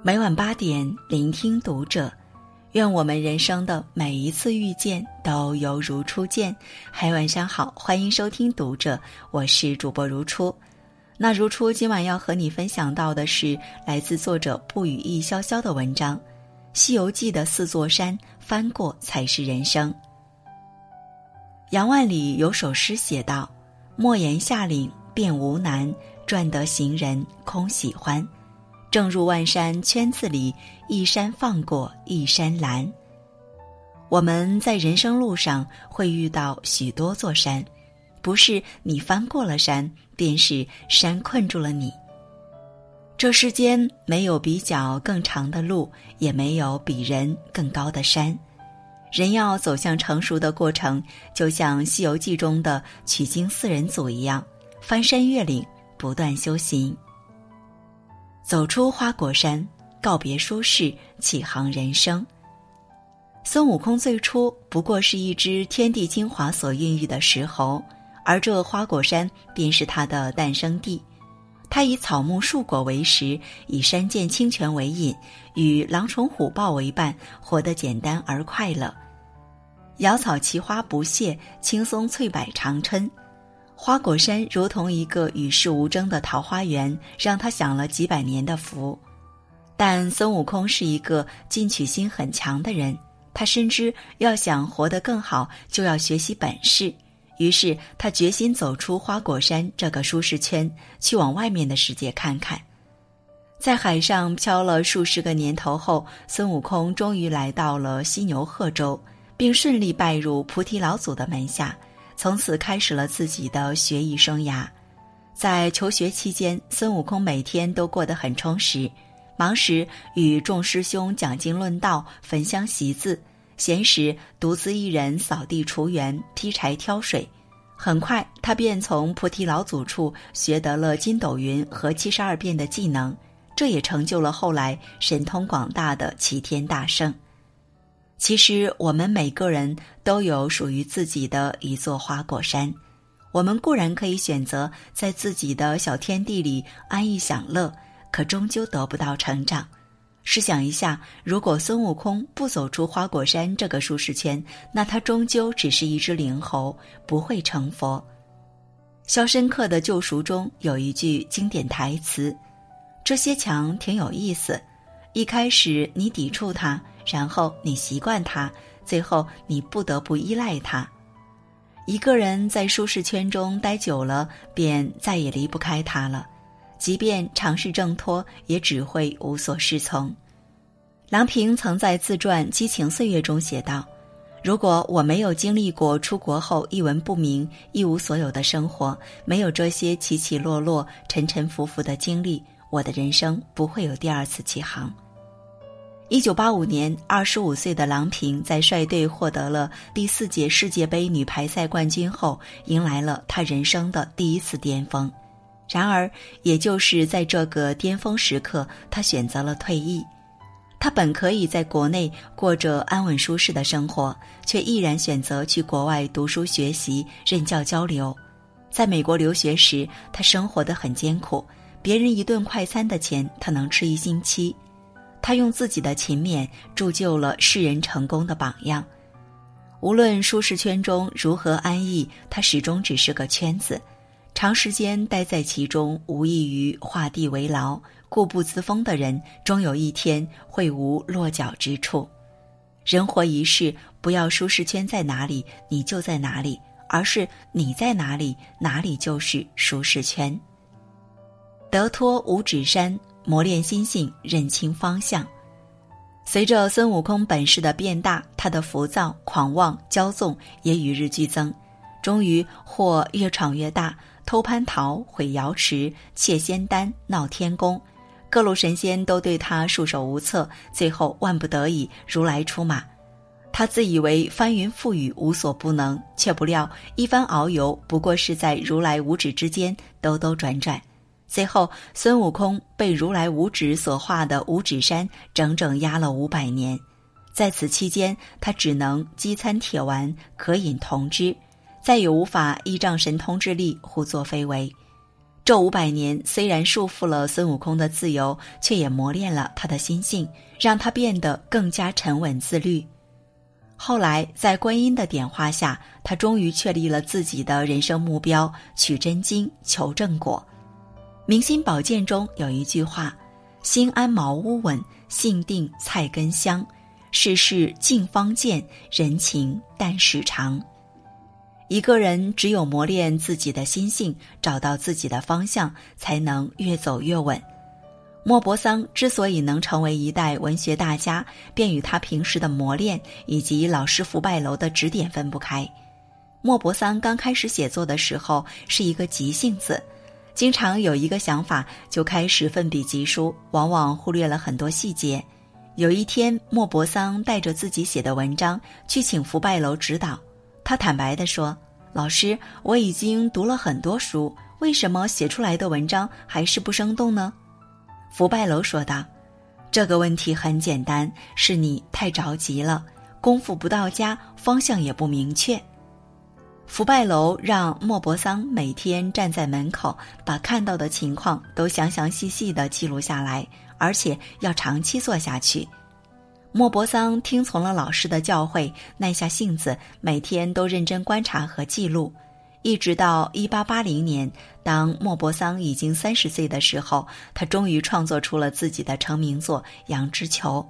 每晚八点，聆听读者。愿我们人生的每一次遇见都犹如初见。嗨，晚上好，欢迎收听读者，我是主播如初。那如初今晚要和你分享到的是来自作者不语意潇潇的文章，《西游记》的四座山翻过才是人生。杨万里有首诗写道：“莫言下岭便无难，赚得行人空喜欢。”正入万山圈子里，一山放过一山拦。我们在人生路上会遇到许多座山，不是你翻过了山，便是山困住了你。这世间没有比脚更长的路，也没有比人更高的山。人要走向成熟的过程，就像《西游记》中的取经四人组一样，翻山越岭，不断修行。走出花果山，告别舒适，启航人生。孙悟空最初不过是一只天地精华所孕育的石猴，而这花果山便是他的诞生地。他以草木树果为食，以山涧清泉为饮，与狼虫虎豹为伴，活得简单而快乐。瑶草奇花不谢，青松翠柏长春。花果山如同一个与世无争的桃花源，让他享了几百年的福。但孙悟空是一个进取心很强的人，他深知要想活得更好，就要学习本事。于是他决心走出花果山这个舒适圈，去往外面的世界看看。在海上漂了数十个年头后，孙悟空终于来到了犀牛贺州，并顺利拜入菩提老祖的门下。从此开始了自己的学艺生涯，在求学期间，孙悟空每天都过得很充实。忙时与众师兄讲经论道、焚香习字；闲时独自一人扫地除园、劈柴挑水。很快，他便从菩提老祖处学得了筋斗云和七十二变的技能，这也成就了后来神通广大的齐天大圣。其实，我们每个人都有属于自己的一座花果山。我们固然可以选择在自己的小天地里安逸享乐，可终究得不到成长。试想一下，如果孙悟空不走出花果山这个舒适圈，那他终究只是一只灵猴，不会成佛。《肖申克的救赎》中有一句经典台词：“这些墙挺有意思，一开始你抵触它。”然后你习惯它，最后你不得不依赖它。一个人在舒适圈中待久了，便再也离不开它了。即便尝试挣脱，也只会无所适从。郎平曾在自传《激情岁月》中写道：“如果我没有经历过出国后一文不名、一无所有的生活，没有这些起起落落、沉沉浮浮的经历，我的人生不会有第二次起航。”一九八五年，二十五岁的郎平在率队获得了第四届世界杯女排赛冠军后，迎来了她人生的第一次巅峰。然而，也就是在这个巅峰时刻，她选择了退役。她本可以在国内过着安稳舒适的生活，却毅然选择去国外读书学习、任教交流。在美国留学时，她生活的很艰苦，别人一顿快餐的钱，他能吃一星期。他用自己的勤勉铸就了世人成功的榜样。无论舒适圈中如何安逸，他始终只是个圈子。长时间待在其中，无异于画地为牢。固步自封的人，终有一天会无落脚之处。人活一世，不要舒适圈在哪里，你就在哪里；而是你在哪里，哪里就是舒适圈。得脱五指山。磨练心性，认清方向。随着孙悟空本事的变大，他的浮躁、狂妄、骄纵也与日俱增。终于，或越闯越大，偷蟠桃、毁瑶池、窃仙丹、闹天宫，各路神仙都对他束手无策。最后，万不得已，如来出马。他自以为翻云覆雨无所不能，却不料一番遨游，不过是在如来五指之间兜兜转转。最后，孙悟空被如来五指所化的五指山整整压了五百年，在此期间，他只能饥餐铁丸，渴饮铜汁，再也无法依仗神通之力胡作非为。这五百年虽然束缚了孙悟空的自由，却也磨练了他的心性，让他变得更加沉稳自律。后来，在观音的点化下，他终于确立了自己的人生目标：取真经，求正果。明心宝鉴中有一句话：“心安茅屋稳，性定菜根香，世事静方见，人情淡时长。”一个人只有磨练自己的心性，找到自己的方向，才能越走越稳。莫泊桑之所以能成为一代文学大家，便与他平时的磨练以及老师福拜楼的指点分不开。莫泊桑刚开始写作的时候是一个急性子，经常有一个想法就开始奋笔疾书，往往忽略了很多细节。有一天，莫泊桑带着自己写的文章去请福拜楼指导。他坦白地说：“老师，我已经读了很多书，为什么写出来的文章还是不生动呢？”福拜楼说道：“这个问题很简单，是你太着急了，功夫不到家，方向也不明确。”福拜楼让莫泊桑每天站在门口，把看到的情况都详详细细地记录下来，而且要长期做下去。莫泊桑听从了老师的教诲，耐下性子，每天都认真观察和记录，一直到一八八零年，当莫泊桑已经三十岁的时候，他终于创作出了自己的成名作《羊脂球》。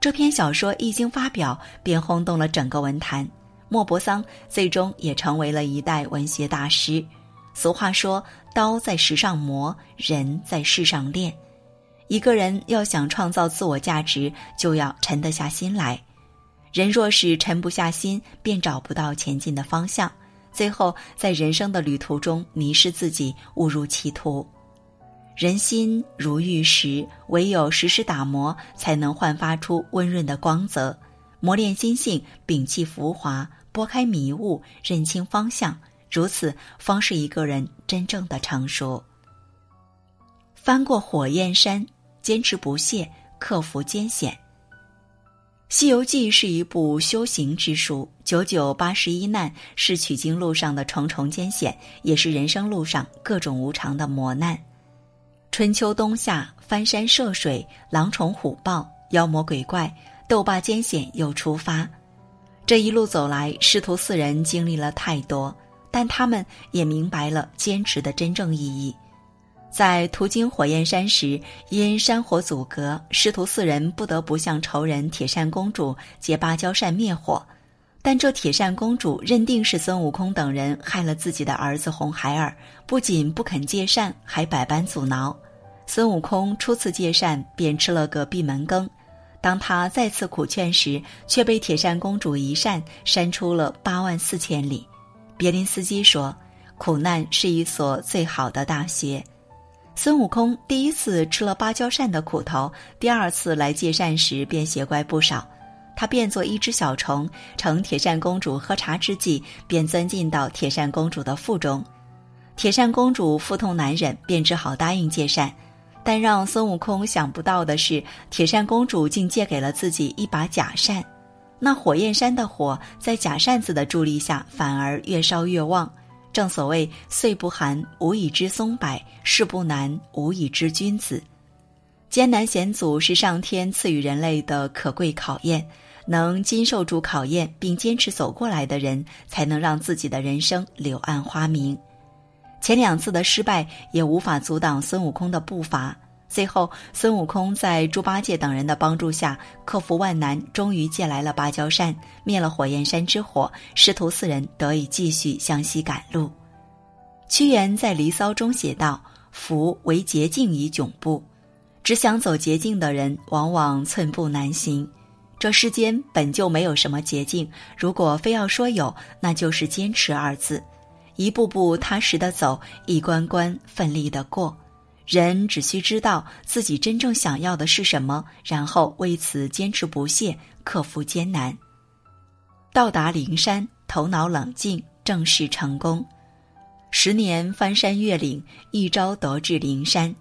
这篇小说一经发表，便轰动了整个文坛。莫泊桑最终也成为了一代文学大师。俗话说：“刀在石上磨，人在世上练。”一个人要想创造自我价值，就要沉得下心来。人若是沉不下心，便找不到前进的方向，最后在人生的旅途中迷失自己，误入歧途。人心如玉石，唯有时时打磨，才能焕发出温润的光泽。磨练心性，摒弃浮华，拨开迷雾，认清方向，如此方是一个人真正的成熟。翻过火焰山。坚持不懈，克服艰险。《西游记》是一部修行之书，九九八十一难是取经路上的重重艰险，也是人生路上各种无常的磨难。春秋冬夏，翻山涉水，狼虫虎豹，妖魔鬼怪，斗罢艰险又出发。这一路走来，师徒四人经历了太多，但他们也明白了坚持的真正意义。在途经火焰山时，因山火阻隔，师徒四人不得不向仇人铁扇公主借芭蕉扇灭火。但这铁扇公主认定是孙悟空等人害了自己的儿子红孩儿，不仅不肯借扇，还百般阻挠。孙悟空初次借扇，便吃了个闭门羹。当他再次苦劝时，却被铁扇公主一扇扇出了八万四千里。别林斯基说：“苦难是一所最好的大学。”孙悟空第一次吃了芭蕉扇的苦头，第二次来借扇时便学乖不少。他变作一只小虫，乘铁扇公主喝茶之际，便钻进到铁扇公主的腹中。铁扇公主腹痛难忍，便只好答应借扇。但让孙悟空想不到的是，铁扇公主竟借给了自己一把假扇。那火焰山的火在假扇子的助力下，反而越烧越旺。正所谓“岁不寒，无以知松柏；事不难，无以知君子。”艰难险阻是上天赐予人类的可贵考验，能经受住考验并坚持走过来的人，才能让自己的人生柳暗花明。前两次的失败也无法阻挡孙悟空的步伐。最后，孙悟空在猪八戒等人的帮助下，克服万难，终于借来了芭蕉扇，灭了火焰山之火。师徒四人得以继续向西赶路。屈原在《离骚》中写道：“夫为捷径以窘步，只想走捷径的人，往往寸步难行。这世间本就没有什么捷径，如果非要说有，那就是坚持二字，一步步踏实的走，一关关奋力的过。”人只需知道自己真正想要的是什么，然后为此坚持不懈，克服艰难，到达灵山，头脑冷静，正式成功。十年翻山越岭，一朝得至灵山。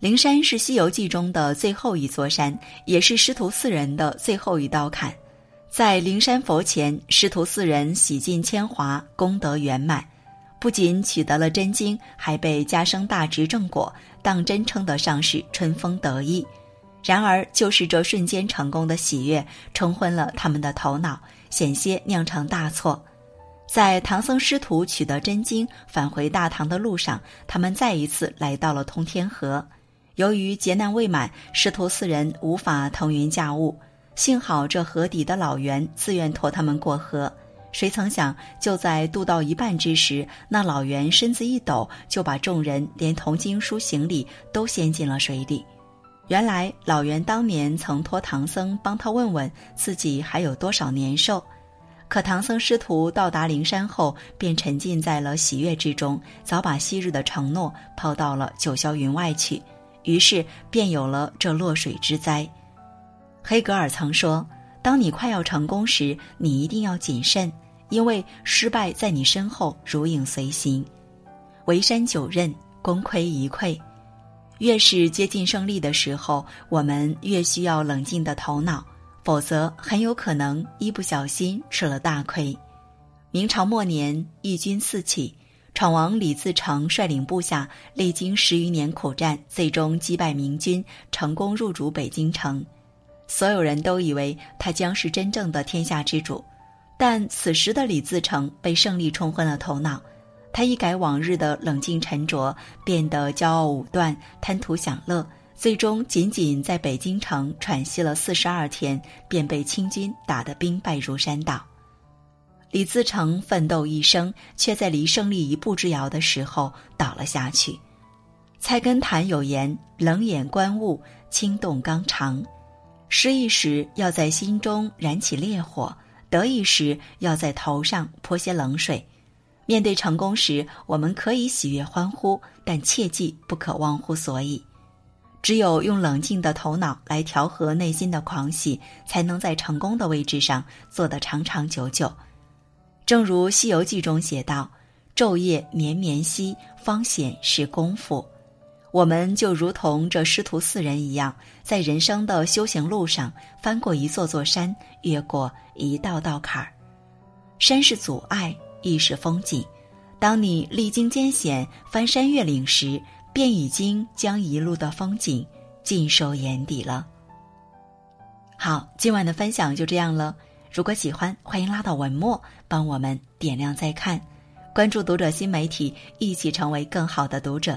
灵山是《西游记》中的最后一座山，也是师徒四人的最后一道坎。在灵山佛前，师徒四人洗尽铅华，功德圆满。不仅取得了真经，还被加升大职正果，当真称得上是春风得意。然而，就是这瞬间成功的喜悦，冲昏了他们的头脑，险些酿成大错。在唐僧师徒取得真经返回大唐的路上，他们再一次来到了通天河。由于劫难未满，师徒四人无法腾云驾雾。幸好这河底的老袁自愿驮他们过河。谁曾想，就在渡到一半之时，那老袁身子一抖，就把众人连同经书行李都掀进了水里。原来老袁当年曾托唐僧帮他问问自己还有多少年寿。可唐僧师徒到达灵山后，便沉浸在了喜悦之中，早把昔日的承诺抛到了九霄云外去，于是便有了这落水之灾。黑格尔曾说：“当你快要成功时，你一定要谨慎，因为失败在你身后如影随形。围山九仞，功亏一篑。越是接近胜利的时候，我们越需要冷静的头脑。”否则，很有可能一不小心吃了大亏。明朝末年，义军四起，闯王李自成率领部下，历经十余年苦战，最终击败明军，成功入主北京城。所有人都以为他将是真正的天下之主，但此时的李自成被胜利冲昏了头脑。他一改往日的冷静沉着，变得骄傲武断，贪图享乐。最终，仅仅在北京城喘息了四十二天，便被清军打得兵败如山倒。李自成奋斗一生，却在离胜利一步之遥的时候倒了下去。菜根谭有言：“冷眼观物，轻动刚肠。”失意时要在心中燃起烈火，得意时要在头上泼些冷水。面对成功时，我们可以喜悦欢呼，但切记不可忘乎所以。只有用冷静的头脑来调和内心的狂喜，才能在成功的位置上坐得长长久久。正如《西游记》中写道：“昼夜绵绵兮，方显是功夫。”我们就如同这师徒四人一样，在人生的修行路上，翻过一座座山，越过一道道坎儿。山是阻碍，亦是风景。当你历经艰险，翻山越岭时，便已经将一路的风景尽收眼底了。好，今晚的分享就这样了。如果喜欢，欢迎拉到文末帮我们点亮再看，关注读者新媒体，一起成为更好的读者。